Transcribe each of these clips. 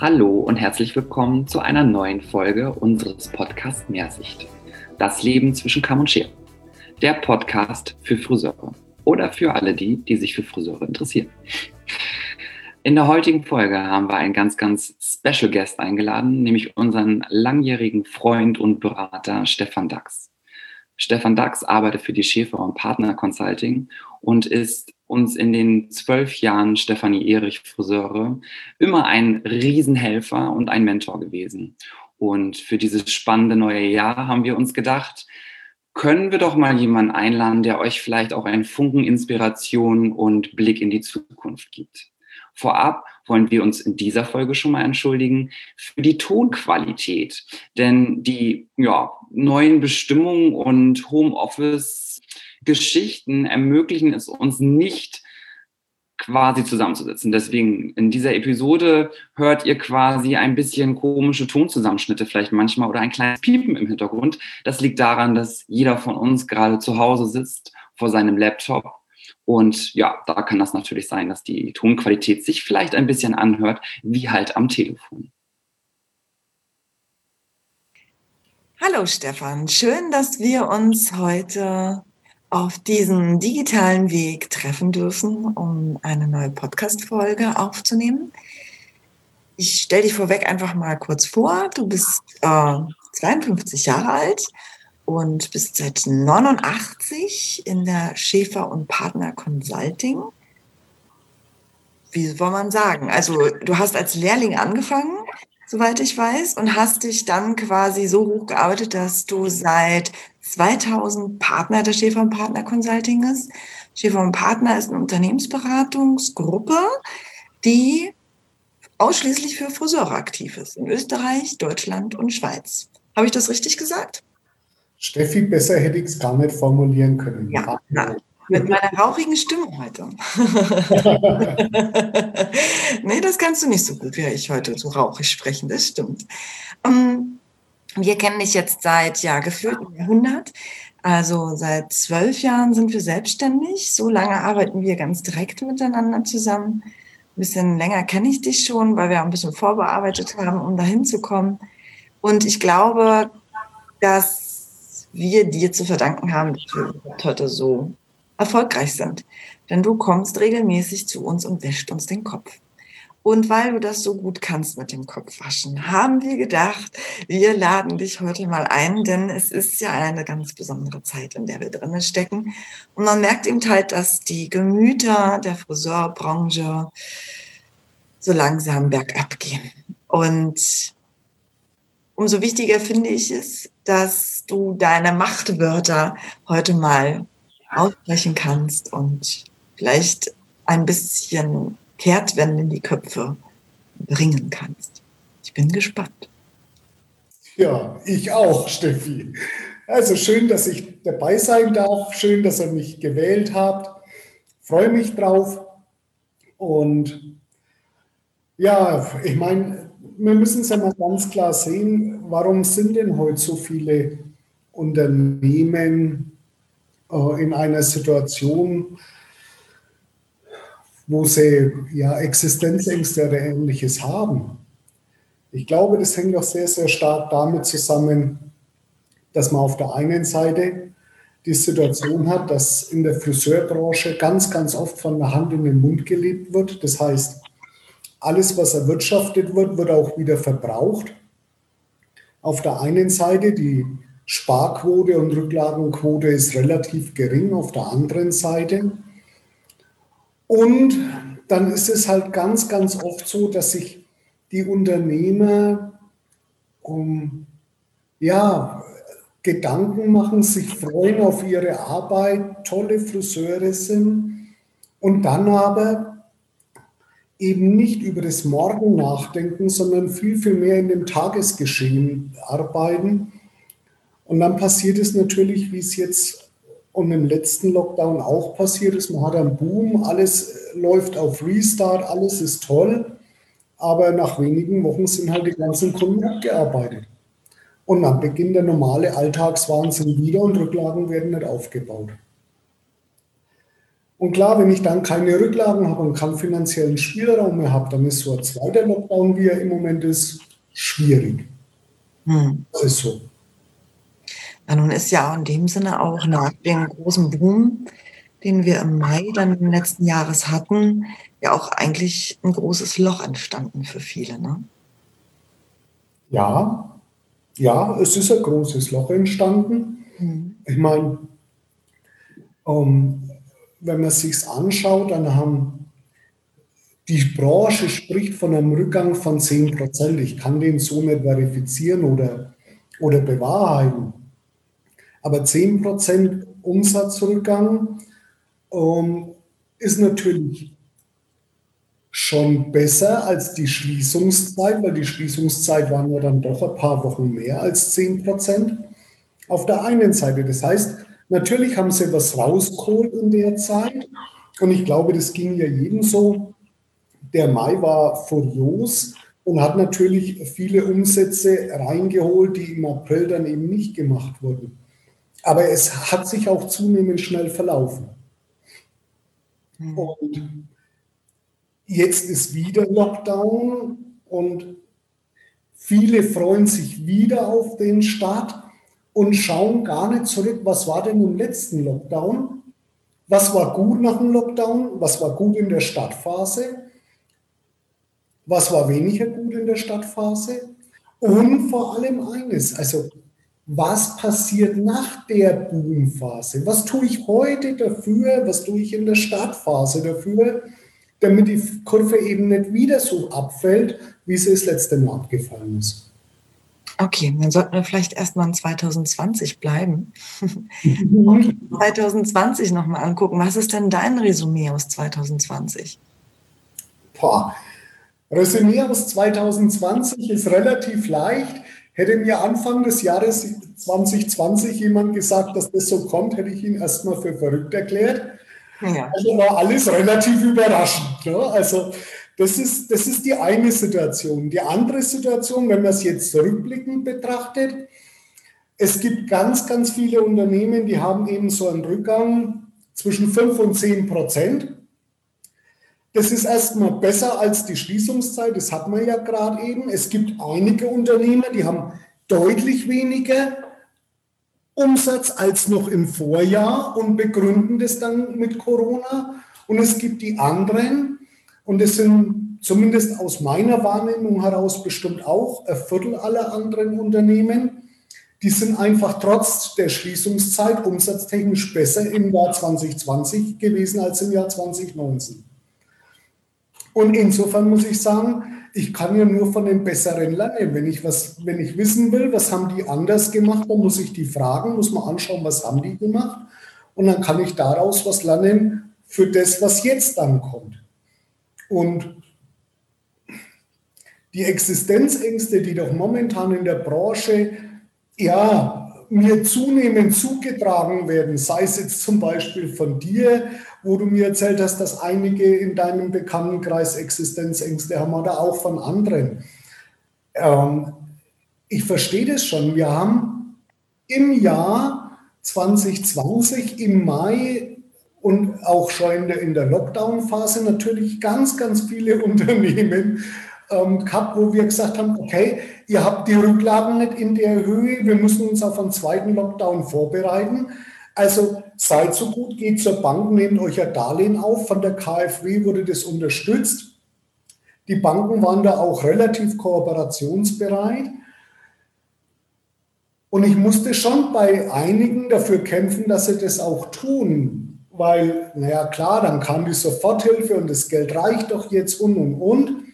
Hallo und herzlich willkommen zu einer neuen Folge unseres Podcasts Mehrsicht. Das Leben zwischen Kamm und Schere. Der Podcast für Friseure oder für alle die, die sich für Friseure interessieren. In der heutigen Folge haben wir einen ganz, ganz Special Guest eingeladen, nämlich unseren langjährigen Freund und Berater Stefan Dax. Stefan Dax arbeitet für die Schäfer und Partner Consulting und ist uns in den zwölf Jahren Stefanie Erich Friseure immer ein Riesenhelfer und ein Mentor gewesen. Und für dieses spannende neue Jahr haben wir uns gedacht, können wir doch mal jemanden einladen, der euch vielleicht auch einen Funken Inspiration und Blick in die Zukunft gibt. Vorab wollen wir uns in dieser Folge schon mal entschuldigen für die Tonqualität. Denn die ja, neuen Bestimmungen und Homeoffice-Geschichten ermöglichen es uns nicht, quasi zusammenzusetzen. Deswegen in dieser Episode hört ihr quasi ein bisschen komische Tonzusammenschnitte vielleicht manchmal oder ein kleines Piepen im Hintergrund. Das liegt daran, dass jeder von uns gerade zu Hause sitzt vor seinem Laptop und ja, da kann das natürlich sein, dass die Tonqualität sich vielleicht ein bisschen anhört, wie halt am Telefon. Hallo Stefan, schön, dass wir uns heute auf diesem digitalen Weg treffen dürfen, um eine neue Podcast-Folge aufzunehmen. Ich stelle dich vorweg einfach mal kurz vor. Du bist äh, 52 Jahre alt und bist seit 89 in der Schäfer und Partner Consulting. Wie soll man sagen? Also du hast als Lehrling angefangen, soweit ich weiß, und hast dich dann quasi so hochgearbeitet, dass du seit 2000 Partner der Schäfer und Partner Consulting ist. Schäfer und Partner ist eine Unternehmensberatungsgruppe, die ausschließlich für Friseure aktiv ist in Österreich, Deutschland und Schweiz. Habe ich das richtig gesagt? Steffi, besser hätte ich es gar nicht formulieren können. Ja, mit meiner rauchigen Stimme heute. nee, das kannst du nicht so gut, wie ich heute so rauchig sprechen, das stimmt. Ähm, wir kennen dich jetzt seit, ja, gefühlt einem Jahrhundert. Also seit zwölf Jahren sind wir selbstständig. So lange arbeiten wir ganz direkt miteinander zusammen. Ein bisschen länger kenne ich dich schon, weil wir auch ein bisschen vorbearbeitet haben, um dahin zu kommen. Und ich glaube, dass wir dir zu verdanken haben, dass wir heute so erfolgreich sind. Denn du kommst regelmäßig zu uns und wäscht uns den Kopf. Und weil du das so gut kannst mit dem Kopf waschen, haben wir gedacht, wir laden dich heute mal ein, denn es ist ja eine ganz besondere Zeit, in der wir drinnen stecken. Und man merkt eben halt, dass die Gemüter der Friseurbranche so langsam bergab gehen. Und umso wichtiger finde ich es, dass du deine Machtwörter heute mal aussprechen kannst und vielleicht ein bisschen Kehrtwende in die Köpfe bringen kannst. Ich bin gespannt. Ja, ich auch, Steffi. Also schön, dass ich dabei sein darf. Schön, dass ihr mich gewählt habt. Freue mich drauf. Und ja, ich meine, wir müssen es ja mal ganz klar sehen, warum sind denn heute so viele Unternehmen in einer Situation, wo sie ja Existenzängste oder ähnliches haben. Ich glaube, das hängt auch sehr, sehr stark damit zusammen, dass man auf der einen Seite die Situation hat, dass in der Friseurbranche ganz, ganz oft von der Hand in den Mund gelebt wird. Das heißt, alles, was erwirtschaftet wird, wird auch wieder verbraucht. Auf der einen Seite die Sparquote und Rücklagenquote ist relativ gering, auf der anderen Seite. Und dann ist es halt ganz, ganz oft so, dass sich die Unternehmer um, ja, Gedanken machen, sich freuen auf ihre Arbeit, tolle Friseure sind und dann aber eben nicht über das Morgen nachdenken, sondern viel, viel mehr in dem Tagesgeschehen arbeiten. Und dann passiert es natürlich, wie es jetzt und im letzten Lockdown auch passiert ist. Man hat einen Boom, alles läuft auf Restart, alles ist toll. Aber nach wenigen Wochen sind halt die ganzen Kunden abgearbeitet. Und dann beginnt der normale Alltagswahnsinn wieder und Rücklagen werden nicht aufgebaut. Und klar, wenn ich dann keine Rücklagen habe und keinen finanziellen Spielraum mehr habe, dann ist so ein zweiter Lockdown, wie er im Moment ist, schwierig. Hm. Das ist so. Ja, nun ist ja in dem Sinne auch nach dem großen Boom, den wir im Mai dann letzten Jahres hatten, ja auch eigentlich ein großes Loch entstanden für viele. Ne? Ja, ja, es ist ein großes Loch entstanden. Mhm. Ich meine, ähm, wenn man sich anschaut, dann haben die Branche spricht von einem Rückgang von 10 Prozent. Ich kann den so nicht verifizieren oder, oder bewahrheiten. Aber 10 Prozent Umsatzrückgang ähm, ist natürlich schon besser als die Schließungszeit, weil die Schließungszeit waren ja dann doch ein paar Wochen mehr als 10 Prozent. Auf der einen Seite, das heißt, natürlich haben sie was rausgeholt in der Zeit und ich glaube, das ging ja jedem so. Der Mai war furios und hat natürlich viele Umsätze reingeholt, die im April dann eben nicht gemacht wurden. Aber es hat sich auch zunehmend schnell verlaufen. Mhm. Und Jetzt ist wieder Lockdown und viele freuen sich wieder auf den Start und schauen gar nicht zurück, was war denn im letzten Lockdown? Was war gut nach dem Lockdown? Was war gut in der Startphase? Was war weniger gut in der Startphase? Und vor allem eines, also was passiert nach der Boomphase? Was tue ich heute dafür? Was tue ich in der Startphase dafür? damit die Kurve eben nicht wieder so abfällt, wie sie das letzte Mal abgefallen ist. Okay, dann sollten wir vielleicht erstmal in 2020 bleiben und 2020 nochmal angucken. Was ist denn dein Resümee aus 2020? Boah. Resümee aus 2020 ist relativ leicht. Hätte mir Anfang des Jahres 2020 jemand gesagt, dass das so kommt, hätte ich ihn erstmal für verrückt erklärt. Ja. Also war alles relativ überraschend. Ne? Also das ist, das ist die eine Situation. Die andere Situation, wenn man es jetzt rückblickend betrachtet, es gibt ganz, ganz viele Unternehmen, die haben eben so einen Rückgang zwischen 5 und 10 Prozent. Das ist erstmal besser als die Schließungszeit, das hat man ja gerade eben. Es gibt einige Unternehmen, die haben deutlich weniger Umsatz als noch im Vorjahr und begründen das dann mit Corona. Und es gibt die anderen, und es sind zumindest aus meiner Wahrnehmung heraus bestimmt auch ein Viertel aller anderen Unternehmen, die sind einfach trotz der Schließungszeit umsatztechnisch besser im Jahr 2020 gewesen als im Jahr 2019. Und insofern muss ich sagen, ich kann ja nur von den Besseren lernen. Wenn ich, was, wenn ich wissen will, was haben die anders gemacht, dann muss ich die fragen, muss man anschauen, was haben die gemacht. Und dann kann ich daraus was lernen für das, was jetzt dann kommt. Und die Existenzängste, die doch momentan in der Branche ja mir zunehmend zugetragen werden, sei es jetzt zum Beispiel von dir, wo du mir erzählt hast, dass einige in deinem Bekanntenkreis Existenzängste haben oder auch von anderen. Ähm, ich verstehe das schon. Wir haben im Jahr 2020 im Mai und auch schon in der, Lockdown-Phase natürlich ganz, ganz viele Unternehmen ähm, gehabt, wo wir gesagt haben, okay, ihr habt die Rücklagen nicht in der Höhe, wir müssen uns auf einen zweiten Lockdown vorbereiten. Also seid so gut, geht zur Bank, nehmt euch ein Darlehen auf. Von der KfW wurde das unterstützt. Die Banken waren da auch relativ kooperationsbereit. Und ich musste schon bei einigen dafür kämpfen, dass sie das auch tun. Weil, naja, klar, dann kam die Soforthilfe und das Geld reicht doch jetzt und und und.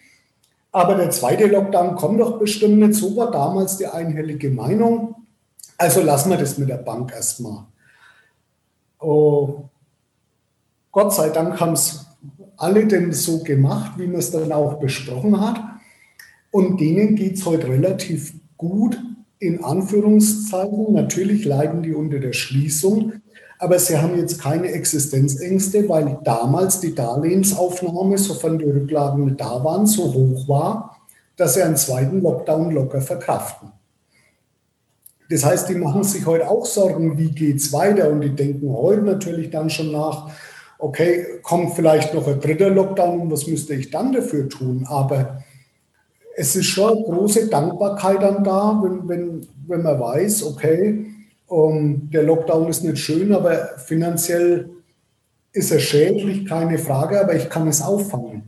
Aber der zweite Lockdown kommt doch bestimmt nicht. So war damals die einhellige Meinung. Also lassen wir das mit der Bank erstmal. Oh, Gott sei Dank haben es alle denn so gemacht, wie man es dann auch besprochen hat. Und denen geht es heute relativ gut, in Anführungszeichen. Natürlich leiden die unter der Schließung, aber sie haben jetzt keine Existenzängste, weil damals die Darlehensaufnahme, sofern die Rücklagen da waren, so hoch war, dass sie einen zweiten Lockdown locker verkraften. Das heißt, die machen sich heute auch Sorgen, wie geht es weiter? Und die denken heute natürlich dann schon nach, okay, kommt vielleicht noch ein dritter Lockdown und was müsste ich dann dafür tun? Aber es ist schon große Dankbarkeit dann da, wenn, wenn, wenn man weiß, okay, um, ähm, der Lockdown ist nicht schön, aber finanziell ist er schädlich, keine Frage, aber ich kann es auffangen.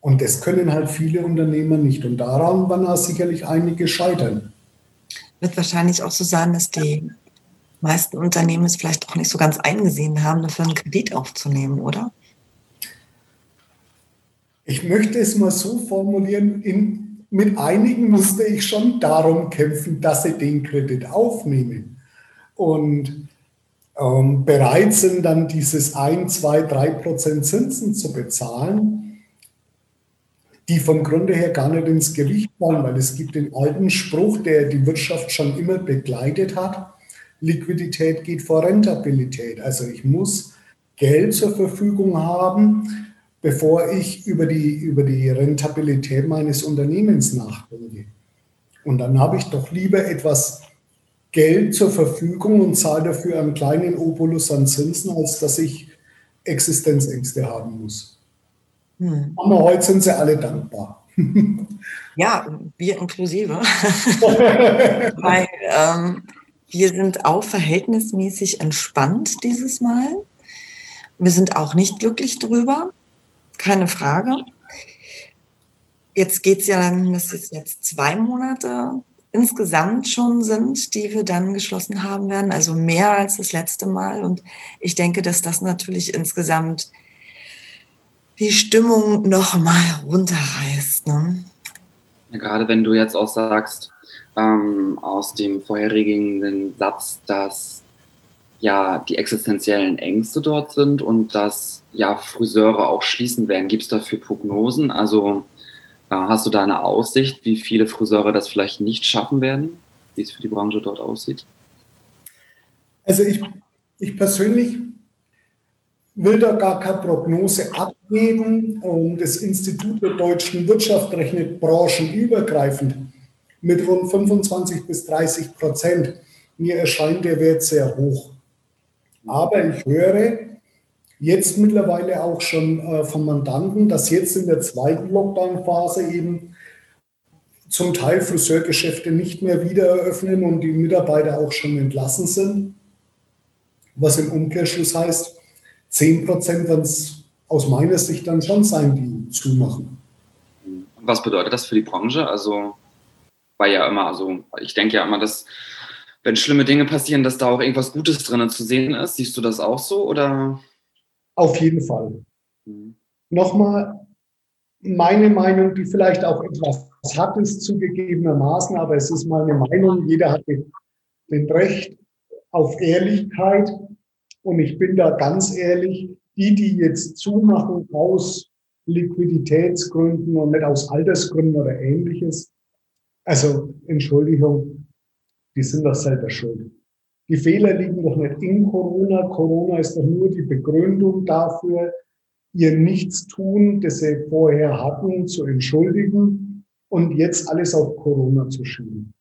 Und das können halt viele Unternehmer nicht. Und daran werden auch sicherlich einige scheitern. Wird wahrscheinlich auch so sein, dass die meisten Unternehmen es vielleicht auch nicht so ganz eingesehen haben, dafür einen Kredit aufzunehmen, oder? Ich möchte es mal so formulieren, in, mit einigen musste ich schon darum kämpfen, dass sie den Kredit aufnehmen und ähm, bereit sind, dann dieses 1, 2, 3 Prozent Zinsen zu bezahlen, die vom Grunde her gar nicht ins Gewicht fallen, weil es gibt den alten Spruch, der die Wirtschaft schon immer begleitet hat, Liquidität geht vor Rentabilität. Also ich muss Geld zur Verfügung haben, bevor ich über die, über die Rentabilität meines Unternehmens nachdenke. Und dann habe ich doch lieber etwas Geld zur Verfügung und zahle dafür einen kleinen Obolus an Zinsen, als dass ich Existenzängste haben muss. Hm. Aber heute sind sie alle dankbar. Ja, wir inklusive. Weil ähm, wir sind auch verhältnismäßig entspannt dieses Mal. Wir sind auch nicht glücklich drüber keine Frage. Jetzt geht es ja dann, dass es jetzt zwei Monate insgesamt schon sind, die wir dann geschlossen haben werden, also mehr als das letzte Mal. Und ich denke, dass das natürlich insgesamt die Stimmung noch mal runterreißt. Ne? Ja, gerade wenn du jetzt auch sagst, ähm, aus dem vorherigen Satz, dass ja die existenziellen Ängste dort sind und dass ja Friseure auch schließen werden. Gibt es dafür Prognosen? Also äh, hast du da eine Aussicht, wie viele Friseure das vielleicht nicht schaffen werden, wie es für die Branche dort aussieht? Also ich, ich persönlich will da gar keine Prognose abgeben. Und das Institut der deutschen Wirtschaft rechnet branchenübergreifend mit rund 25 bis 30 Prozent. Mir erscheint der Wert sehr hoch. Aber ich höre jetzt mittlerweile auch schon äh, vom Mandanten, dass jetzt in der zweiten Lockdown-Phase eben zum Teil Friseurgeschäfte nicht mehr wieder eröffnen und die Mitarbeiter auch schon entlassen sind. Was im Umkehrschluss heißt, 10 Prozent werden es aus meiner Sicht dann schon sein, die zumachen. Was bedeutet das für die Branche? Also, war ja immer, also ich denke ja immer, dass wenn schlimme Dinge passieren, dass da auch irgendwas Gutes drin zu sehen ist. Siehst du das auch so oder? Auf jeden Fall. Mhm. Nochmal meine Meinung, die vielleicht auch etwas hat, ist zugegebenermaßen, aber es ist meine Meinung. Jeder hat den Recht auf Ehrlichkeit. Und ich bin da ganz ehrlich, die, die jetzt zumachen aus Liquiditätsgründen und nicht aus Altersgründen oder ähnliches, also Entschuldigung, die sind doch selber schuld. Die Fehler liegen doch nicht in Corona. Corona ist doch nur die Begründung dafür, ihr Nichtstun, das sie vorher hatten, zu entschuldigen und jetzt alles auf Corona zu schieben.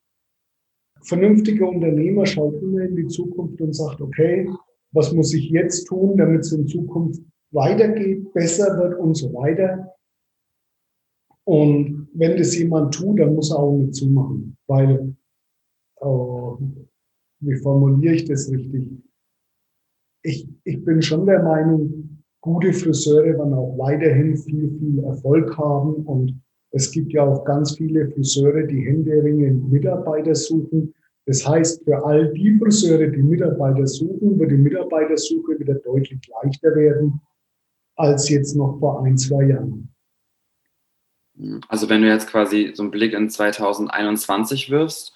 Vernünftige Unternehmer schaut immer in die Zukunft und sagt, okay, was muss ich jetzt tun, damit es in Zukunft weitergeht, besser wird und so weiter. Und wenn das jemand tut, dann muss er auch mit zumachen, weil äh, wie formuliere ich das richtig? Ich, ich bin schon der Meinung, gute Friseure werden auch weiterhin viel, viel Erfolg haben. Und es gibt ja auch ganz viele Friseure, die händeringend Mitarbeiter suchen. Das heißt, für all die Friseure, die Mitarbeiter suchen, wird die Mitarbeitersuche wieder deutlich leichter werden als jetzt noch vor ein, zwei Jahren. Also wenn du jetzt quasi so einen Blick in 2021 wirfst,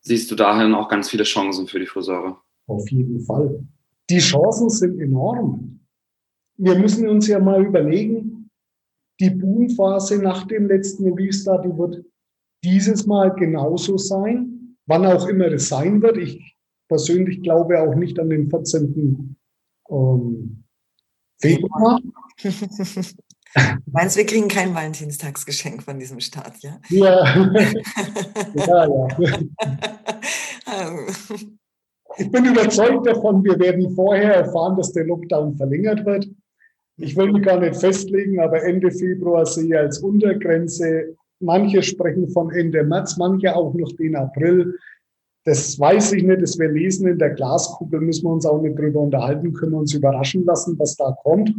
siehst du dahin auch ganz viele Chancen für die Friseure. Auf jeden Fall. Die Chancen sind enorm. Wir müssen uns ja mal überlegen, die Boomphase nach dem letzten Restart, die wird dieses Mal genauso sein, wann auch immer es sein wird. Ich persönlich glaube auch nicht an den 14. Ähm, Februar. Du meinst, wir kriegen kein Valentinstagsgeschenk von diesem Start, ja? Ja, ja, ja. ich bin überzeugt davon, wir werden vorher erfahren, dass der Lockdown verlängert wird. Ich will mich gar nicht festlegen, aber Ende Februar sehe ich als Untergrenze. Manche sprechen von Ende März, manche auch noch den April. Das weiß ich nicht, das wir lesen in der Glaskugel, müssen wir uns auch nicht drüber unterhalten, können uns überraschen lassen, was da kommt.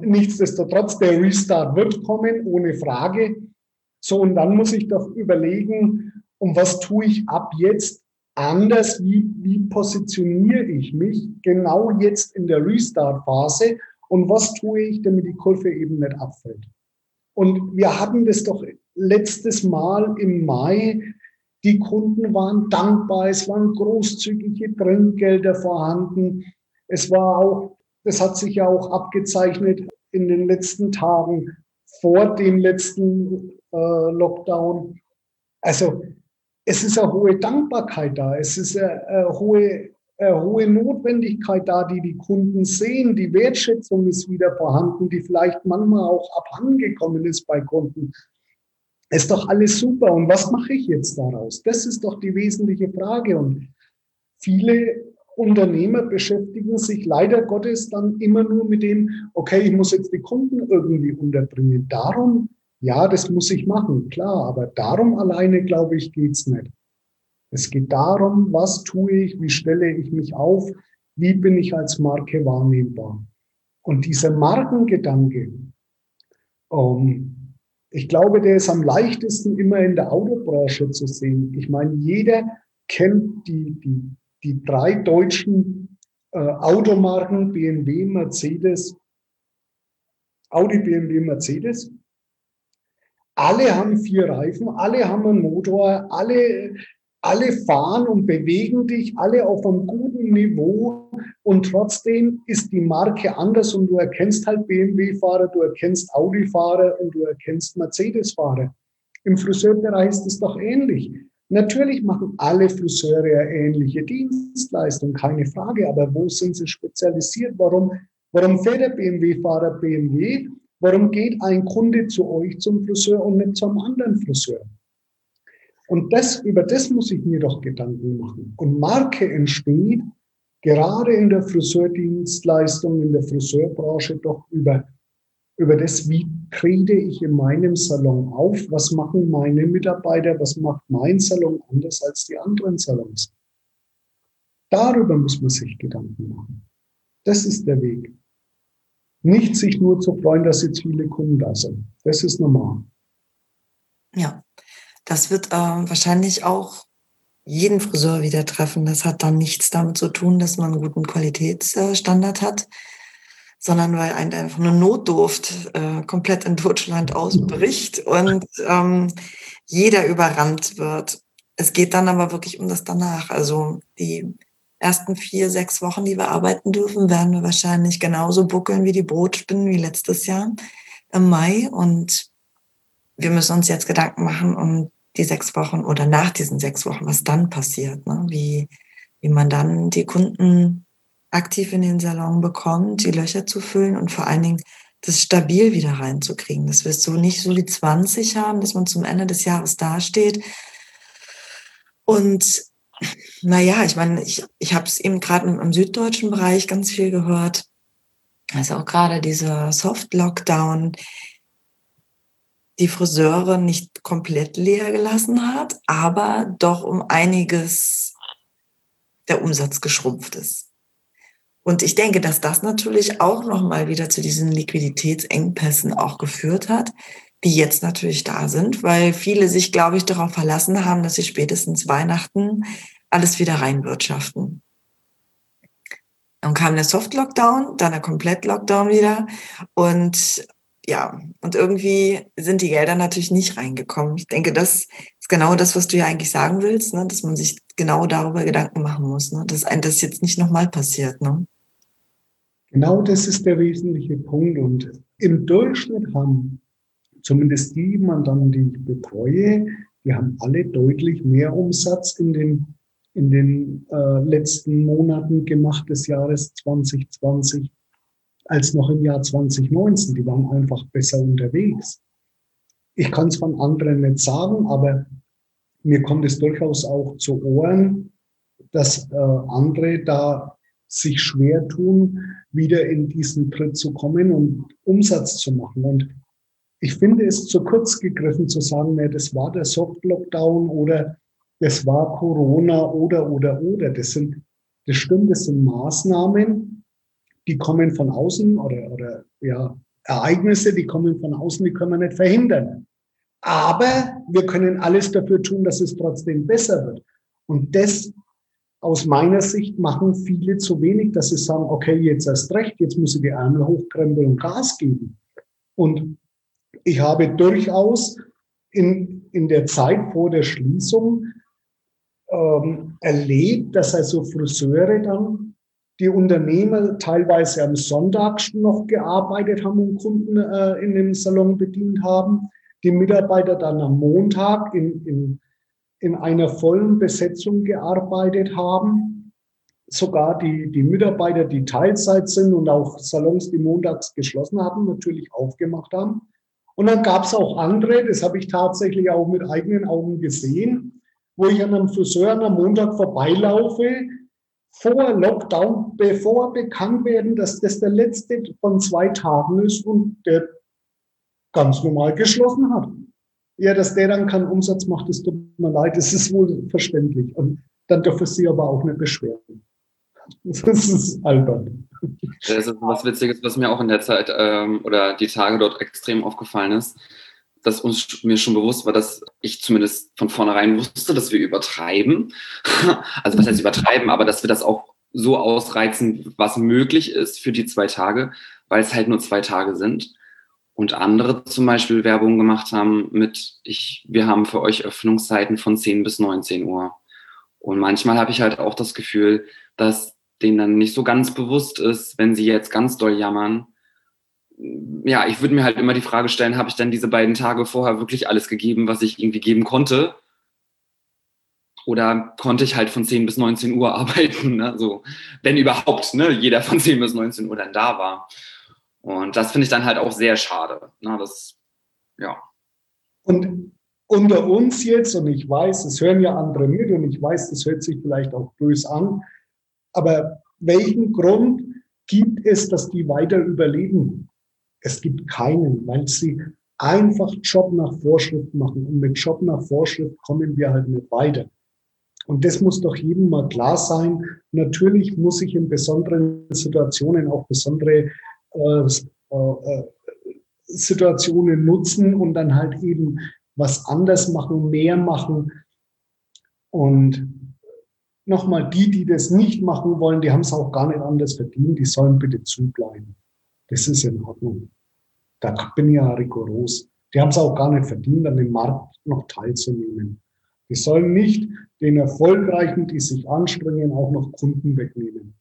Nichtsdestotrotz, der Restart wird kommen, ohne Frage. So, und dann muss ich doch überlegen, um was tue ich ab jetzt anders? Wie, wie positioniere ich mich genau jetzt in der Restart-Phase? Und was tue ich, damit die Kurve eben nicht abfällt? Und wir hatten das doch letztes Mal im Mai. Die Kunden waren dankbar, es waren großzügige Trinkgelder vorhanden. Es war auch, das hat sich ja auch abgezeichnet in den letzten Tagen vor dem letzten äh, Lockdown. Also es ist eine hohe Dankbarkeit da, es ist eine, eine hohe, eine hohe Notwendigkeit da, die die Kunden sehen. Die Wertschätzung ist wieder vorhanden, die vielleicht manchmal auch abhandengekommen ist bei Kunden. Ist doch alles super. Und was mache ich jetzt daraus? Das ist doch die wesentliche Frage. Und viele Unternehmer beschäftigen sich leider Gottes dann immer nur mit dem, okay, ich muss jetzt die Kunden irgendwie unterbringen. Darum ja, das muss ich machen, klar, aber darum alleine, glaube ich, geht's nicht. Es geht darum, was tue ich, wie stelle ich mich auf, wie bin ich als Marke wahrnehmbar. Und dieser Markengedanke, ähm, ich glaube, der ist am leichtesten immer in der Autobranche zu sehen. Ich meine, jeder kennt die, die, die drei deutschen äh, Automarken BMW, Mercedes, Audi, BMW, Mercedes. Alle haben vier Reifen, alle haben einen Motor, alle, alle fahren und bewegen dich, alle auf einem guten Niveau und trotzdem ist die Marke anders und du erkennst halt BMW-Fahrer, du erkennst Audi-Fahrer und du erkennst Mercedes-Fahrer. Im Friseurbereich ist es doch ähnlich. Natürlich machen alle Friseure ähnliche Dienstleistungen, keine Frage, aber wo sind sie spezialisiert? Warum, warum fährt der BMW-Fahrer BMW? Warum geht ein Kunde zu euch zum Friseur und nicht zum anderen Friseur? Und das, über das muss ich mir doch Gedanken machen. Und Marke entsteht gerade in der Friseurdienstleistung, in der Friseurbranche doch über, über das, wie trete ich in meinem Salon auf, was machen meine Mitarbeiter, was macht mein Salon anders als die anderen Salons. Darüber muss man sich Gedanken machen. Das ist der Weg. Nicht sich nur zu freuen, dass jetzt viele Kunden da sind. Das ist normal. Ja, das wird äh, wahrscheinlich auch jeden Friseur wieder treffen. Das hat dann nichts damit zu tun, dass man einen guten Qualitätsstandard hat, sondern weil ein, einfach eine Notdurft äh, komplett in Deutschland ausbricht und ähm, jeder überrannt wird. Es geht dann aber wirklich um das danach. Also die ersten vier, sechs Wochen, die wir arbeiten dürfen, werden wir wahrscheinlich genauso buckeln wie die Brotspinnen wie letztes Jahr im Mai. Und wir müssen uns jetzt Gedanken machen um die sechs Wochen oder nach diesen sechs Wochen, was dann passiert, ne? wie, wie man dann die Kunden aktiv in den Salon bekommt, die Löcher zu füllen und vor allen Dingen das stabil wieder reinzukriegen. Dass wir so nicht so wie 20 haben, dass man zum Ende des Jahres dasteht und naja, ich meine, ich, ich habe es eben gerade im, im, süddeutschen Bereich ganz viel gehört. Also auch gerade dieser Soft-Lockdown, die Friseure nicht komplett leer gelassen hat, aber doch um einiges der Umsatz geschrumpft ist. Und ich denke, dass das natürlich auch nochmal wieder zu diesen Liquiditätsengpässen auch geführt hat, die jetzt natürlich da sind, weil viele sich, glaube ich, darauf verlassen haben, dass sie spätestens Weihnachten alles wieder reinwirtschaften. Dann kam der Soft-Lockdown, dann der Komplett-Lockdown wieder und ja, und irgendwie sind die Gelder natürlich nicht reingekommen. Ich denke, das ist genau das, was du ja eigentlich sagen willst, ne? dass man sich genau darüber Gedanken machen muss, ne? dass ein das jetzt nicht nochmal passiert. Ne? Genau das ist der wesentliche Punkt. Und im Durchschnitt haben zumindest die Mandanten, die ich betreue, die haben alle deutlich mehr Umsatz in den, in den äh, letzten Monaten gemacht des Jahres 2020 als noch im Jahr 2019. Die waren einfach besser unterwegs. Ich kann es von anderen nicht sagen, aber mir kommt es durchaus auch zu Ohren, dass äh, andere da sich schwer tun, wieder in diesen Tritt zu kommen und Umsatz zu machen. Und ich finde es zu kurz gegriffen zu sagen, ne, das war der Soft-Lockdown oder das war Corona oder, oder, oder. Das sind, das stimmt, das sind Maßnahmen, die kommen von außen oder, oder, ja, Ereignisse, die kommen von außen, die können wir nicht verhindern. Aber wir können alles dafür tun, dass es trotzdem besser wird. Und das aus meiner Sicht machen viele zu wenig, dass sie sagen, okay, jetzt erst recht, jetzt muss ich die Ärmel hochkrempeln und Gas geben. Und ich habe durchaus in, in der Zeit vor der Schließung ähm, erlebt, dass also Friseure dann die Unternehmer teilweise am Sonntag noch gearbeitet haben und Kunden äh, in dem Salon bedient haben, die Mitarbeiter dann am Montag in, in, in einer vollen Besetzung gearbeitet haben. Sogar die, die Mitarbeiter, die Teilzeit sind und auch Salons, die montags geschlossen haben, natürlich aufgemacht haben. Und dann gab es auch andere, das habe ich tatsächlich auch mit eigenen Augen gesehen, wo ich an einem Friseur am Montag vorbeilaufe, vor Lockdown, bevor bekannt werden, dass das der letzte von zwei Tagen ist und der ganz normal geschlossen hat. Ja, dass der dann keinen Umsatz macht, das tut mir leid, das ist wohl verständlich. Und dann dürfen sie aber auch nicht beschweren. Das ist albern. Das ist was Witziges, was mir auch in der Zeit ähm, oder die Tage dort extrem aufgefallen ist, dass uns mir schon bewusst war, dass ich zumindest von vornherein wusste, dass wir übertreiben. also was heißt übertreiben, aber dass wir das auch so ausreizen, was möglich ist für die zwei Tage, weil es halt nur zwei Tage sind und andere zum Beispiel Werbung gemacht haben mit, ich, wir haben für euch Öffnungszeiten von 10 bis 19 Uhr. Und manchmal habe ich halt auch das Gefühl, dass denen dann nicht so ganz bewusst ist, wenn sie jetzt ganz doll jammern. Ja, ich würde mir halt immer die Frage stellen, habe ich dann diese beiden Tage vorher wirklich alles gegeben, was ich irgendwie geben konnte? Oder konnte ich halt von 10 bis 19 Uhr arbeiten? Ne? So, wenn überhaupt, ne? jeder von 10 bis 19 Uhr dann da war. Und das finde ich dann halt auch sehr schade. Na, das, ja. Und unter uns jetzt, und ich weiß, es hören ja andere mit, und ich weiß, das hört sich vielleicht auch böse an, aber welchen Grund gibt es, dass die weiter überleben? Es gibt keinen, weil sie einfach Job nach Vorschrift machen. Und mit Job nach Vorschrift kommen wir halt nicht weiter. Und das muss doch jedem mal klar sein. Natürlich muss ich in besonderen Situationen auch besondere äh, äh, Situationen nutzen und dann halt eben was anders machen, mehr machen. Und nochmal, die, die das nicht machen wollen, die haben es auch gar nicht anders verdient, die sollen bitte zubleiben. Das ist in Ordnung. Da bin ich ja rigoros. Die haben es auch gar nicht verdient, an dem Markt noch teilzunehmen. Die sollen nicht den Erfolgreichen, die sich anstrengen, auch noch Kunden wegnehmen.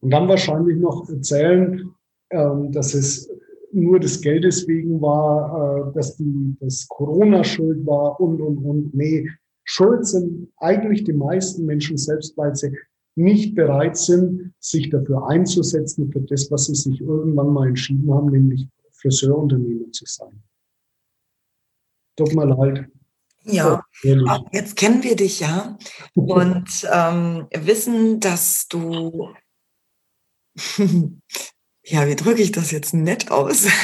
Und dann wahrscheinlich noch erzählen, ähm, dass es nur des Geldes wegen war, äh, dass die, das Corona schuld war und, und, und. Nee, schuld sind eigentlich die meisten Menschen selbst, weil sie nicht bereit sind, sich dafür einzusetzen, für das, was sie sich irgendwann mal entschieden haben, nämlich Friseurunternehmer zu sein. Tut mir leid. Ja, oh, jetzt kennen wir dich ja und ähm, wissen, dass du ja, wie drücke ich das jetzt nett aus?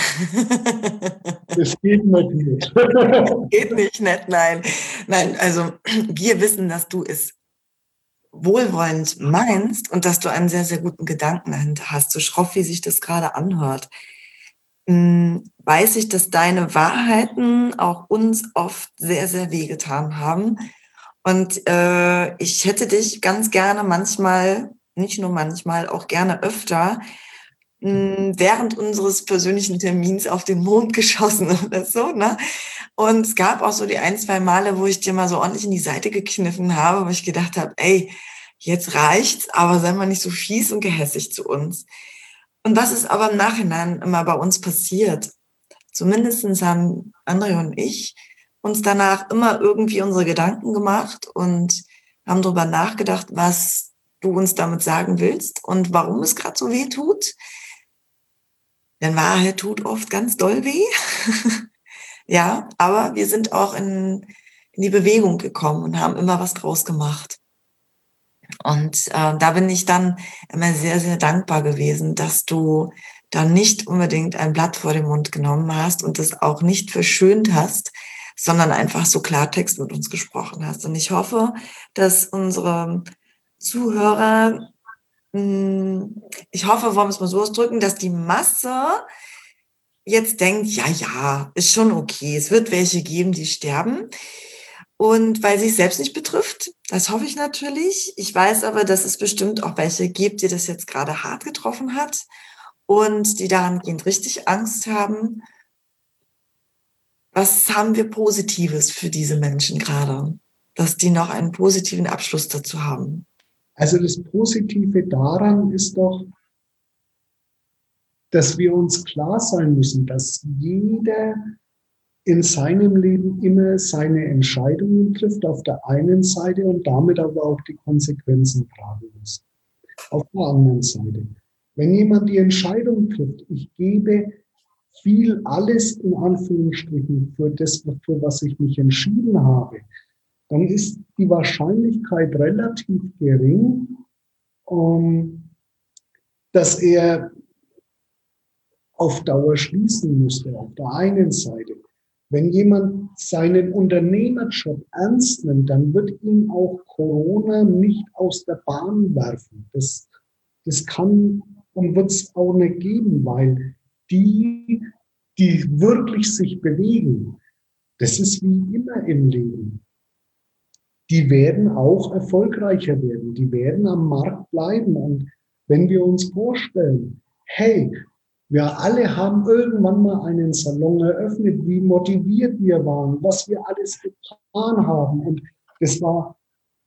Das geht nicht. geht nicht nett, nein. Nein, also wir wissen, dass du es wohlwollend meinst und dass du einen sehr, sehr guten Gedanken dahinter hast, so schroff, wie sich das gerade anhört. Hm, weiß ich, dass deine Wahrheiten auch uns oft sehr, sehr wehgetan haben. Und äh, ich hätte dich ganz gerne manchmal, nicht nur manchmal, auch gerne öfter während unseres persönlichen Termins auf den Mond geschossen oder so, ne? Und es gab auch so die ein, zwei Male, wo ich dir mal so ordentlich in die Seite gekniffen habe, wo ich gedacht habe, ey, jetzt reicht's, aber sei mal nicht so fies und gehässig zu uns. Und was ist aber im Nachhinein immer bei uns passiert? Zumindestens haben André und ich uns danach immer irgendwie unsere Gedanken gemacht und haben darüber nachgedacht, was du uns damit sagen willst und warum es gerade so weh tut denn Wahrheit tut oft ganz doll weh. ja, aber wir sind auch in, in die Bewegung gekommen und haben immer was draus gemacht. Und äh, da bin ich dann immer sehr, sehr dankbar gewesen, dass du dann nicht unbedingt ein Blatt vor den Mund genommen hast und das auch nicht verschönt hast, sondern einfach so Klartext mit uns gesprochen hast. Und ich hoffe, dass unsere Zuhörer, ich hoffe, wollen wir es mal so ausdrücken, dass die Masse jetzt denkt, ja, ja, ist schon okay. Es wird welche geben, die sterben. Und weil sie es selbst nicht betrifft, das hoffe ich natürlich. Ich weiß aber, dass es bestimmt auch welche gibt, die das jetzt gerade hart getroffen hat und die dahingehend richtig Angst haben. Was haben wir Positives für diese Menschen gerade, dass die noch einen positiven Abschluss dazu haben? Also das Positive daran ist doch, dass wir uns klar sein müssen, dass jeder in seinem Leben immer seine Entscheidungen trifft auf der einen Seite und damit aber auch die Konsequenzen tragen muss. Auf der anderen Seite. Wenn jemand die Entscheidung trifft, ich gebe viel alles in Anführungsstrichen für das, für was ich mich entschieden habe, dann ist die Wahrscheinlichkeit relativ gering, um, dass er auf Dauer schließen müsste, auf der einen Seite. Wenn jemand seinen Unternehmerjob ernst nimmt, dann wird ihn auch Corona nicht aus der Bahn werfen. Das, das kann und wird es auch nicht geben, weil die, die wirklich sich bewegen, das ist wie immer im Leben. Die werden auch erfolgreicher werden. Die werden am Markt bleiben. Und wenn wir uns vorstellen, hey, wir alle haben irgendwann mal einen Salon eröffnet, wie motiviert wir waren, was wir alles getan haben. Und das war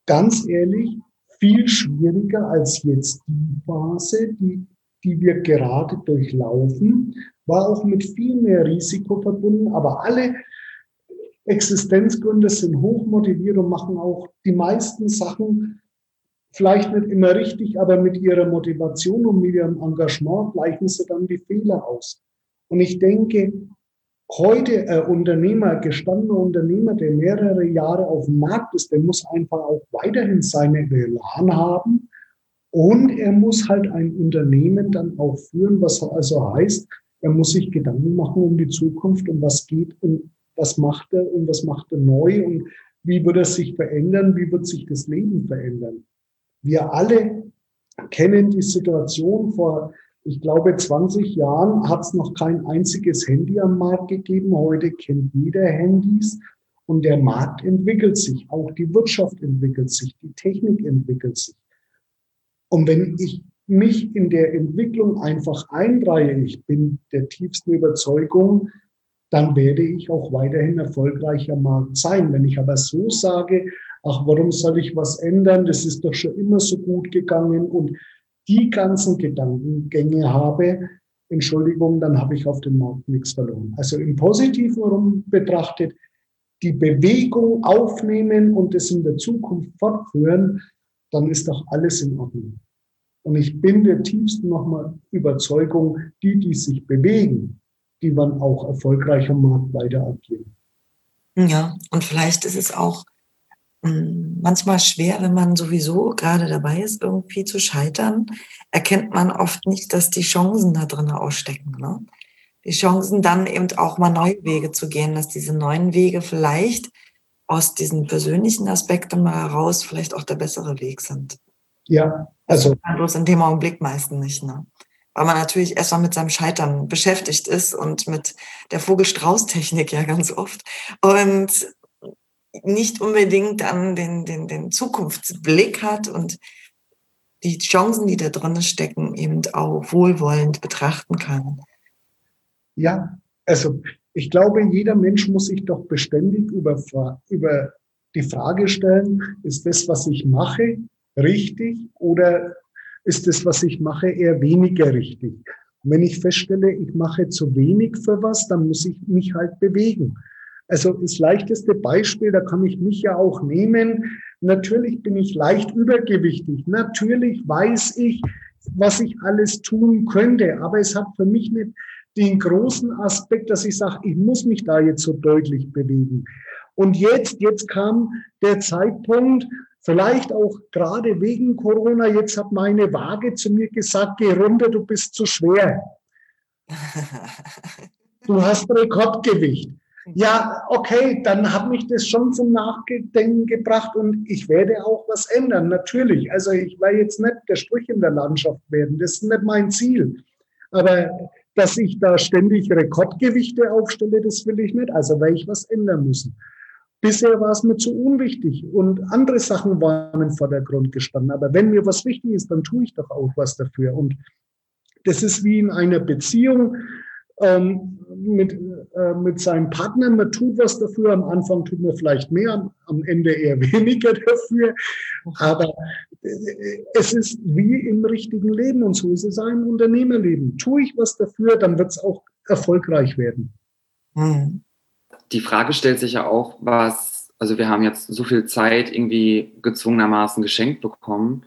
ganz ehrlich viel schwieriger als jetzt die Phase, die die wir gerade durchlaufen, war auch mit viel mehr Risiko verbunden. Aber alle Existenzgründer sind hochmotiviert und machen auch die meisten Sachen vielleicht nicht immer richtig, aber mit ihrer Motivation und mit ihrem Engagement gleichen sie dann die Fehler aus. Und ich denke, heute ein Unternehmer, gestandener Unternehmer, der mehrere Jahre auf dem Markt ist, der muss einfach auch weiterhin seine Elan haben und er muss halt ein Unternehmen dann auch führen, was also heißt, er muss sich Gedanken machen um die Zukunft und was geht und was macht er und was macht er neu und wie wird er sich verändern, wie wird sich das Leben verändern. Wir alle kennen die Situation vor, ich glaube, 20 Jahren hat es noch kein einziges Handy am Markt gegeben. Heute kennt jeder Handys und der Markt entwickelt sich, auch die Wirtschaft entwickelt sich, die Technik entwickelt sich. Und wenn ich mich in der Entwicklung einfach einreihe, ich bin der tiefsten Überzeugung, dann werde ich auch weiterhin erfolgreicher Markt sein. Wenn ich aber so sage, ach, warum soll ich was ändern? Das ist doch schon immer so gut gegangen und die ganzen Gedankengänge habe, Entschuldigung, dann habe ich auf dem Markt nichts verloren. Also im Positiven betrachtet, die Bewegung aufnehmen und es in der Zukunft fortführen, dann ist doch alles in Ordnung. Und ich bin der tiefsten nochmal Überzeugung, die, die sich bewegen, die werden auch erfolgreich am Markt weiter agieren. Ja, und vielleicht ist es auch hm, manchmal schwer, wenn man sowieso gerade dabei ist, irgendwie zu scheitern, erkennt man oft nicht, dass die Chancen da drin ausstecken. Ne? Die Chancen dann eben auch mal neue Wege zu gehen, dass diese neuen Wege vielleicht aus diesen persönlichen Aspekten mal heraus vielleicht auch der bessere Weg sind. Ja, also. Bloß in dem Augenblick meistens nicht, ne? Weil man natürlich erstmal mit seinem Scheitern beschäftigt ist und mit der Vogelstrauß-Technik ja ganz oft. Und nicht unbedingt dann den, den, den Zukunftsblick hat und die Chancen, die da drin stecken, eben auch wohlwollend betrachten kann. Ja, also ich glaube, jeder Mensch muss sich doch beständig über, über die Frage stellen, ist das, was ich mache, richtig oder ist das, was ich mache, eher weniger richtig? Und wenn ich feststelle, ich mache zu wenig für was, dann muss ich mich halt bewegen. Also das leichteste Beispiel, da kann ich mich ja auch nehmen. Natürlich bin ich leicht übergewichtig. Natürlich weiß ich, was ich alles tun könnte. Aber es hat für mich nicht den großen Aspekt, dass ich sage, ich muss mich da jetzt so deutlich bewegen. Und jetzt, jetzt kam der Zeitpunkt, Vielleicht auch gerade wegen Corona. Jetzt hat meine Waage zu mir gesagt, geh runter, du bist zu schwer. Du hast Rekordgewicht. Ja, okay, dann hat mich das schon zum Nachdenken gebracht und ich werde auch was ändern, natürlich. Also ich will jetzt nicht der Sprich in der Landschaft werden, das ist nicht mein Ziel. Aber dass ich da ständig Rekordgewichte aufstelle, das will ich nicht. Also werde ich was ändern müssen. Bisher war es mir zu unwichtig und andere Sachen waren im Vordergrund gestanden. Aber wenn mir was wichtig ist, dann tue ich doch auch was dafür. Und das ist wie in einer Beziehung ähm, mit, äh, mit seinem Partner. Man tut was dafür. Am Anfang tut man vielleicht mehr, am Ende eher weniger dafür. Aber äh, es ist wie im richtigen Leben und so ist es auch im Unternehmerleben. Tue ich was dafür, dann wird es auch erfolgreich werden. Mhm die Frage stellt sich ja auch, was, also wir haben jetzt so viel Zeit irgendwie gezwungenermaßen geschenkt bekommen,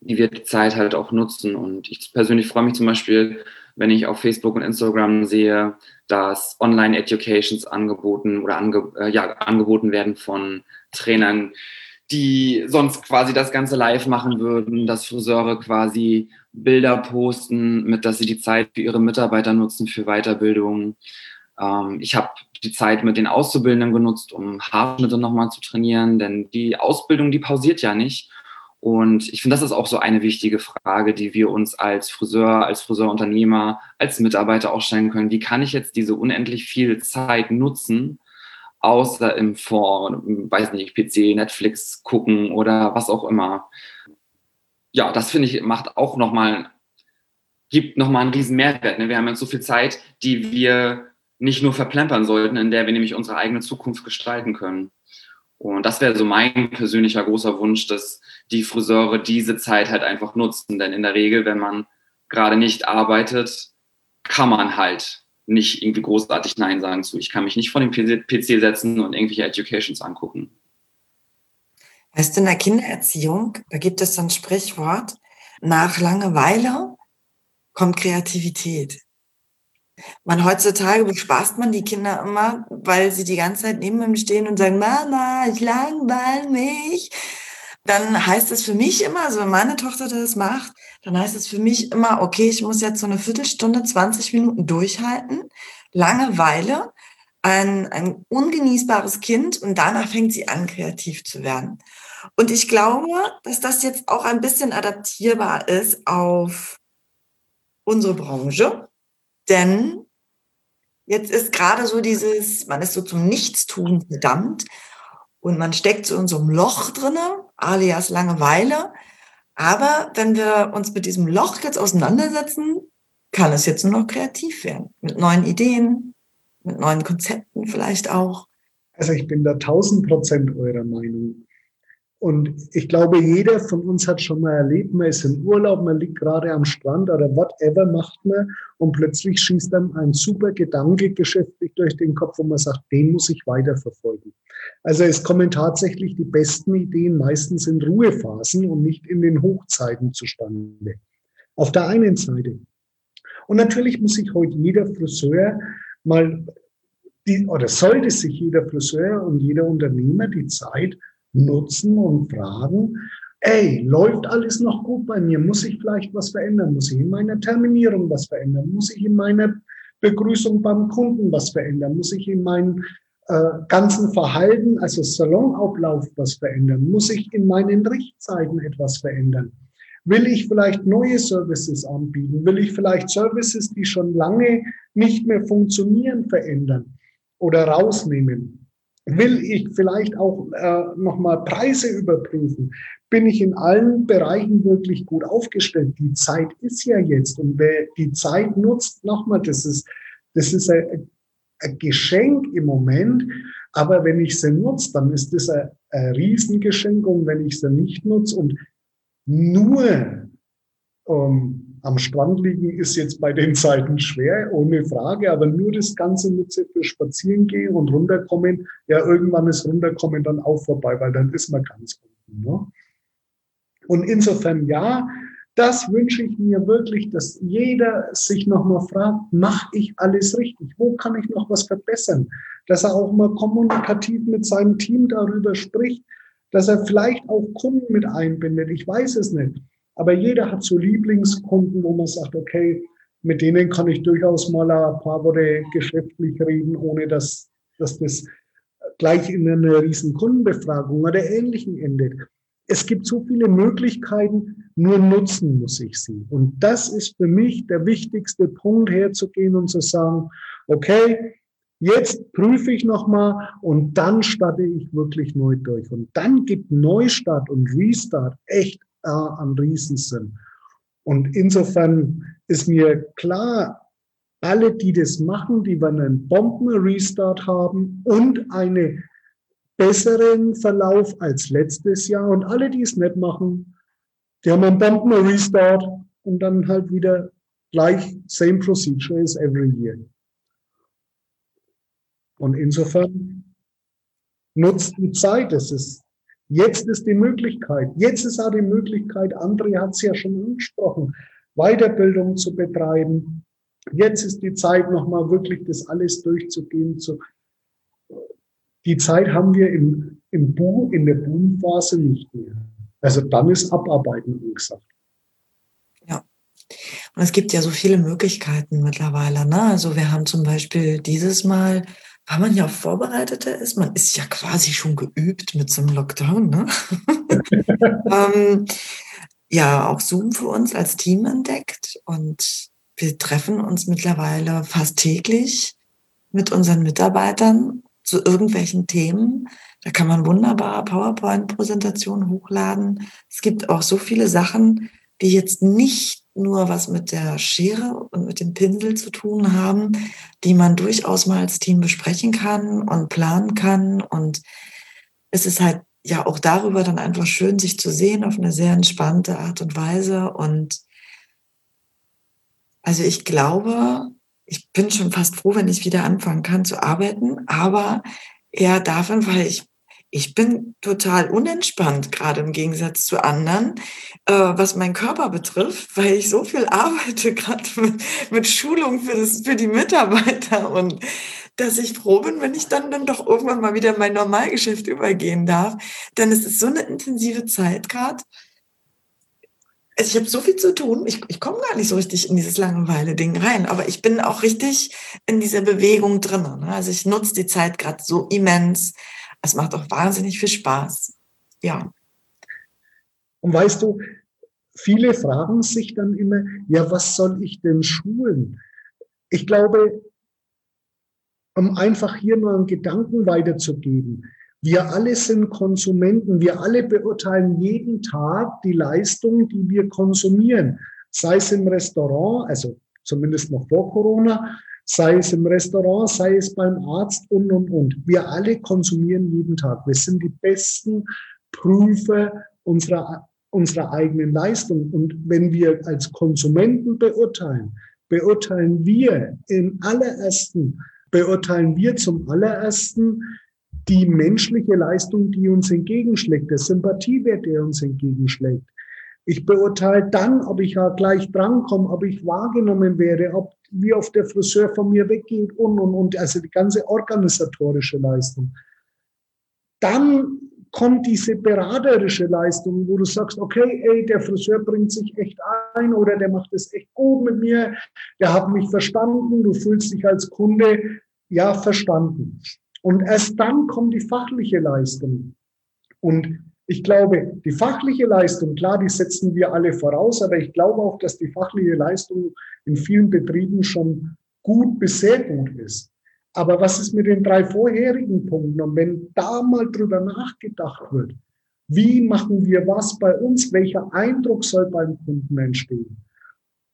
wie wir die Zeit halt auch nutzen. Und ich persönlich freue mich zum Beispiel, wenn ich auf Facebook und Instagram sehe, dass Online-Educations angeboten oder ange, äh, ja, angeboten werden von Trainern, die sonst quasi das Ganze live machen würden, dass Friseure quasi Bilder posten, mit dass sie die Zeit für ihre Mitarbeiter nutzen für Weiterbildung. Ähm, ich habe die Zeit mit den Auszubildenden genutzt, um Haarschnitte nochmal zu trainieren, denn die Ausbildung, die pausiert ja nicht. Und ich finde, das ist auch so eine wichtige Frage, die wir uns als Friseur, als Friseurunternehmer, als Mitarbeiter auch stellen können. Wie kann ich jetzt diese unendlich viel Zeit nutzen, außer im Fond, weiß nicht, PC, Netflix gucken oder was auch immer. Ja, das finde ich macht auch nochmal, gibt nochmal einen riesen Mehrwert. Ne? Wir haben jetzt so viel Zeit, die wir nicht nur verplempern sollten, in der wir nämlich unsere eigene Zukunft gestalten können. Und das wäre so mein persönlicher großer Wunsch, dass die Friseure diese Zeit halt einfach nutzen. Denn in der Regel, wenn man gerade nicht arbeitet, kann man halt nicht irgendwie großartig Nein sagen zu. Ich kann mich nicht vor den PC setzen und irgendwelche Educations angucken. Weißt du, in der Kindererziehung, da gibt es so ein Sprichwort, nach Langeweile kommt Kreativität. Man heutzutage bespaßt man die Kinder immer, weil sie die ganze Zeit neben ihm stehen und sagen, Mama, ich langweile mich. Dann heißt es für mich immer, also wenn meine Tochter das macht, dann heißt es für mich immer, okay, ich muss jetzt so eine Viertelstunde, 20 Minuten durchhalten. Langeweile, ein, ein ungenießbares Kind und danach fängt sie an, kreativ zu werden. Und ich glaube, dass das jetzt auch ein bisschen adaptierbar ist auf unsere Branche denn jetzt ist gerade so dieses, man ist so zum Nichtstun verdammt und man steckt so in so einem Loch drinne, alias Langeweile. Aber wenn wir uns mit diesem Loch jetzt auseinandersetzen, kann es jetzt nur noch kreativ werden. Mit neuen Ideen, mit neuen Konzepten vielleicht auch. Also ich bin da tausend Prozent eurer Meinung. Und ich glaube, jeder von uns hat schon mal erlebt, man ist im Urlaub, man liegt gerade am Strand oder whatever macht man und plötzlich schießt einem ein super Gedanke geschäftlich durch den Kopf, wo man sagt, den muss ich weiterverfolgen. Also es kommen tatsächlich die besten Ideen meistens in Ruhephasen und nicht in den Hochzeiten zustande. Auf der einen Seite. Und natürlich muss sich heute jeder Friseur mal die, oder sollte sich jeder Friseur und jeder Unternehmer die Zeit nutzen und fragen, ey, läuft alles noch gut bei mir? Muss ich vielleicht was verändern? Muss ich in meiner Terminierung was verändern? Muss ich in meiner Begrüßung beim Kunden was verändern? Muss ich in meinem äh, ganzen Verhalten, also Salonablauf, was verändern? Muss ich in meinen Richtzeiten etwas verändern? Will ich vielleicht neue Services anbieten? Will ich vielleicht Services, die schon lange nicht mehr funktionieren, verändern oder rausnehmen? Will ich vielleicht auch äh, nochmal Preise überprüfen? Bin ich in allen Bereichen wirklich gut aufgestellt? Die Zeit ist ja jetzt und wer die Zeit nutzt, nochmal, das ist, das ist ein, ein Geschenk im Moment. Aber wenn ich sie nutze, dann ist das ein, ein Riesengeschenk. Und wenn ich sie nicht nutze und nur ähm, am Strand liegen ist jetzt bei den Zeiten schwer, ohne Frage, aber nur das Ganze nutze für Spazieren gehen und runterkommen. Ja, irgendwann ist runterkommen dann auch vorbei, weil dann ist man ganz unten. Ne? Und insofern ja, das wünsche ich mir wirklich, dass jeder sich nochmal fragt, mache ich alles richtig? Wo kann ich noch was verbessern? Dass er auch mal kommunikativ mit seinem Team darüber spricht, dass er vielleicht auch Kunden mit einbindet. Ich weiß es nicht. Aber jeder hat so Lieblingskunden, wo man sagt, okay, mit denen kann ich durchaus mal ein paar Worte geschäftlich reden, ohne dass, dass das gleich in einer riesen Kundenbefragung oder ähnlichen endet. Es gibt so viele Möglichkeiten, nur nutzen muss ich sie. Und das ist für mich der wichtigste Punkt, herzugehen und zu sagen, okay, jetzt prüfe ich nochmal und dann starte ich wirklich neu durch. Und dann gibt Neustart und Restart echt äh, an Riesensinn. Und insofern ist mir klar, alle, die das machen, die werden einen Bomben-Restart haben und einen besseren Verlauf als letztes Jahr. Und alle, die es nicht machen, die haben einen Bomben-Restart und dann halt wieder gleich same procedure as every year. Und insofern nutzt die Zeit. Es ist, jetzt ist die Möglichkeit. Jetzt ist auch die Möglichkeit, André hat es ja schon angesprochen, Weiterbildung zu betreiben. Jetzt ist die Zeit, nochmal wirklich das alles durchzugehen. Zu, die Zeit haben wir im, im Boom, in der Boomphase nicht mehr. Also dann ist Abarbeiten angesagt. Ja. Und es gibt ja so viele Möglichkeiten mittlerweile. Ne? Also wir haben zum Beispiel dieses Mal, weil man ja vorbereiteter ist, man ist ja quasi schon geübt mit so einem Lockdown. Ne? ähm, ja, auch Zoom für uns als Team entdeckt und wir treffen uns mittlerweile fast täglich mit unseren Mitarbeitern zu irgendwelchen Themen. Da kann man wunderbar PowerPoint-Präsentationen hochladen. Es gibt auch so viele Sachen, die jetzt nicht nur was mit der Schere und mit dem Pinsel zu tun haben, die man durchaus mal als Team besprechen kann und planen kann. Und es ist halt ja auch darüber dann einfach schön, sich zu sehen auf eine sehr entspannte Art und Weise. Und also ich glaube, ich bin schon fast froh, wenn ich wieder anfangen kann zu arbeiten, aber eher davon, weil ich ich bin total unentspannt, gerade im Gegensatz zu anderen, äh, was meinen Körper betrifft, weil ich so viel arbeite, gerade mit, mit Schulung für, das, für die Mitarbeiter und dass ich froh bin, wenn ich dann, dann doch irgendwann mal wieder in mein Normalgeschäft übergehen darf. Denn es ist so eine intensive Zeit gerade. Also ich habe so viel zu tun. Ich, ich komme gar nicht so richtig in dieses Langeweile-Ding rein, aber ich bin auch richtig in dieser Bewegung drin. Ne? Also ich nutze die Zeit gerade so immens es macht auch wahnsinnig viel Spaß. Ja. Und weißt du, viele fragen sich dann immer, ja, was soll ich denn schulen? Ich glaube, um einfach hier nur einen Gedanken weiterzugeben. Wir alle sind Konsumenten. Wir alle beurteilen jeden Tag die Leistung, die wir konsumieren. Sei es im Restaurant, also zumindest noch vor Corona, sei es im Restaurant, sei es beim Arzt und, und, und. Wir alle konsumieren jeden Tag. Wir sind die besten Prüfer unserer, unserer eigenen Leistung. Und wenn wir als Konsumenten beurteilen, beurteilen wir im allerersten, beurteilen wir zum allerersten die menschliche Leistung, die uns entgegenschlägt, der Sympathiewert, der uns entgegenschlägt. Ich beurteile dann, ob ich ja gleich drankomme, ob ich wahrgenommen werde, ob wie oft der Friseur von mir weggeht und, und, und, also die ganze organisatorische Leistung. Dann kommt diese beraterische Leistung, wo du sagst, okay, ey, der Friseur bringt sich echt ein oder der macht es echt gut mit mir, der hat mich verstanden, du fühlst dich als Kunde, ja, verstanden. Und erst dann kommt die fachliche Leistung. Und ich glaube, die fachliche Leistung, klar, die setzen wir alle voraus, aber ich glaube auch, dass die fachliche Leistung in vielen Betrieben schon gut bis sehr gut ist. Aber was ist mit den drei vorherigen Punkten? Und wenn da mal drüber nachgedacht wird, wie machen wir was bei uns? Welcher Eindruck soll beim Kunden entstehen?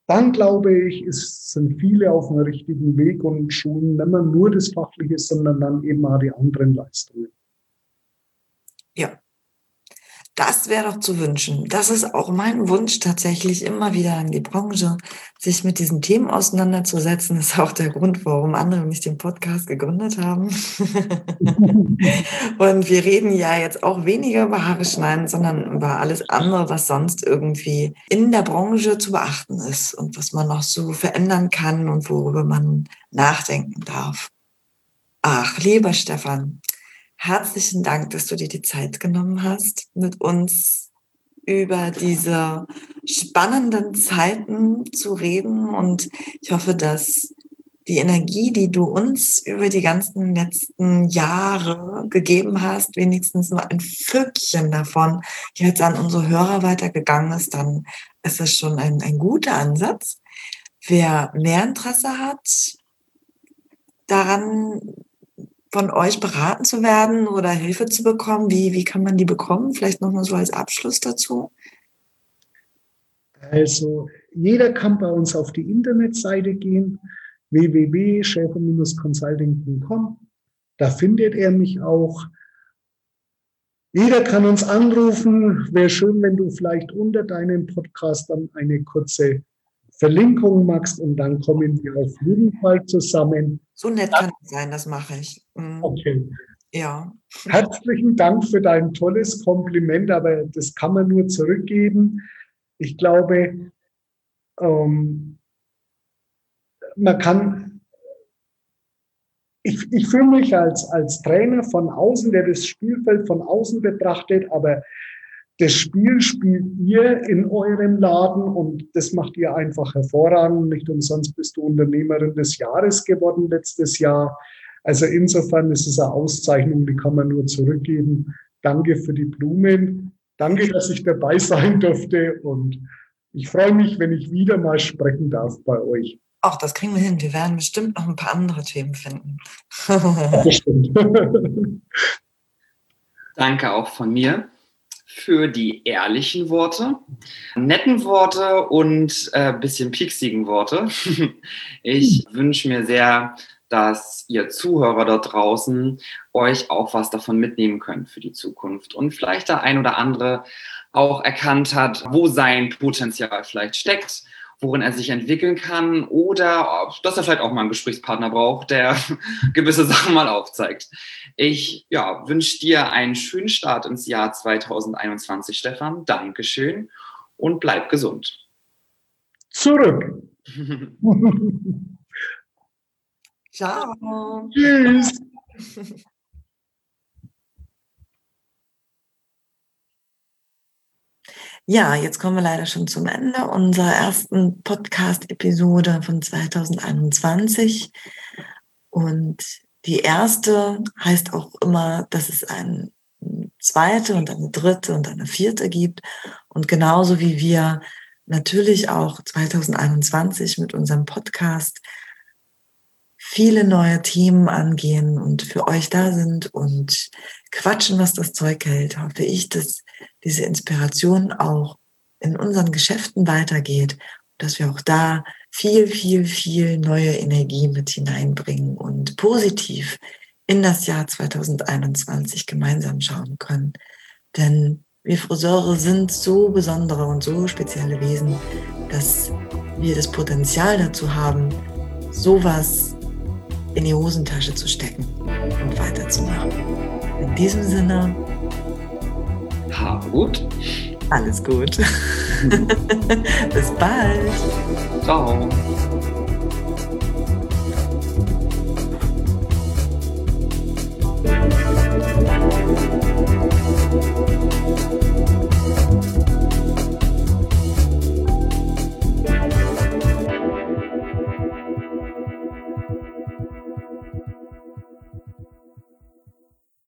Dann glaube ich, es sind viele auf dem richtigen Weg und schulen nicht mehr nur das Fachliche, sondern dann eben auch die anderen Leistungen. Ja, das wäre doch zu wünschen. Das ist auch mein Wunsch tatsächlich immer wieder an die Branche, sich mit diesen Themen auseinanderzusetzen. Das ist auch der Grund, warum andere nicht den Podcast gegründet haben. und wir reden ja jetzt auch weniger über Haare schneiden, sondern über alles andere, was sonst irgendwie in der Branche zu beachten ist und was man noch so verändern kann und worüber man nachdenken darf. Ach, lieber Stefan, herzlichen Dank, dass du dir die Zeit genommen hast, mit uns über diese spannenden Zeiten zu reden. Und ich hoffe, dass die Energie, die du uns über die ganzen letzten Jahre gegeben hast, wenigstens nur ein Völkchen davon jetzt an unsere Hörer weitergegangen ist, dann ist es schon ein, ein guter Ansatz. Wer mehr Interesse hat, daran von euch beraten zu werden oder Hilfe zu bekommen, wie, wie kann man die bekommen? Vielleicht nochmal so als Abschluss dazu. Also jeder kann bei uns auf die Internetseite gehen www.schäfer-consulting.com. Da findet er mich auch. Jeder kann uns anrufen. Wäre schön, wenn du vielleicht unter deinem Podcast dann eine kurze Verlinkung machst und dann kommen wir auf jeden Fall zusammen. So nett kann es sein, das mache ich. Mhm. Okay. Ja. Herzlichen Dank für dein tolles Kompliment, aber das kann man nur zurückgeben. Ich glaube, ähm, man kann, ich, ich fühle mich als, als Trainer von außen, der das Spielfeld von außen betrachtet, aber das Spiel spielt ihr in eurem Laden und das macht ihr einfach hervorragend. Nicht umsonst bist du Unternehmerin des Jahres geworden letztes Jahr. Also insofern ist es eine Auszeichnung, die kann man nur zurückgeben. Danke für die Blumen. Danke, dass ich dabei sein durfte und ich freue mich, wenn ich wieder mal sprechen darf bei euch. Auch das kriegen wir hin. Wir werden bestimmt noch ein paar andere Themen finden. Bestimmt. Danke auch von mir für die ehrlichen Worte, netten Worte und ein äh, bisschen pieksigen Worte. Ich wünsche mir sehr, dass ihr Zuhörer dort draußen euch auch was davon mitnehmen könnt für die Zukunft und vielleicht der ein oder andere auch erkannt hat, wo sein Potenzial vielleicht steckt worin er sich entwickeln kann oder dass er vielleicht auch mal einen Gesprächspartner braucht, der gewisse Sachen mal aufzeigt. Ich ja, wünsche dir einen schönen Start ins Jahr 2021, Stefan. Dankeschön und bleib gesund. Zurück. Ciao. Tschüss. Ja, jetzt kommen wir leider schon zum Ende unserer ersten Podcast-Episode von 2021. Und die erste heißt auch immer, dass es eine zweite und eine dritte und eine vierte gibt. Und genauso wie wir natürlich auch 2021 mit unserem Podcast viele neue Themen angehen und für euch da sind und quatschen, was das Zeug hält, hoffe ich, dass diese Inspiration auch in unseren Geschäften weitergeht, dass wir auch da viel, viel, viel neue Energie mit hineinbringen und positiv in das Jahr 2021 gemeinsam schauen können. Denn wir Friseure sind so besondere und so spezielle Wesen, dass wir das Potenzial dazu haben, sowas in die Hosentasche zu stecken und weiterzumachen. In diesem Sinne. Habe gut. Alles gut. Bis bald. Ciao.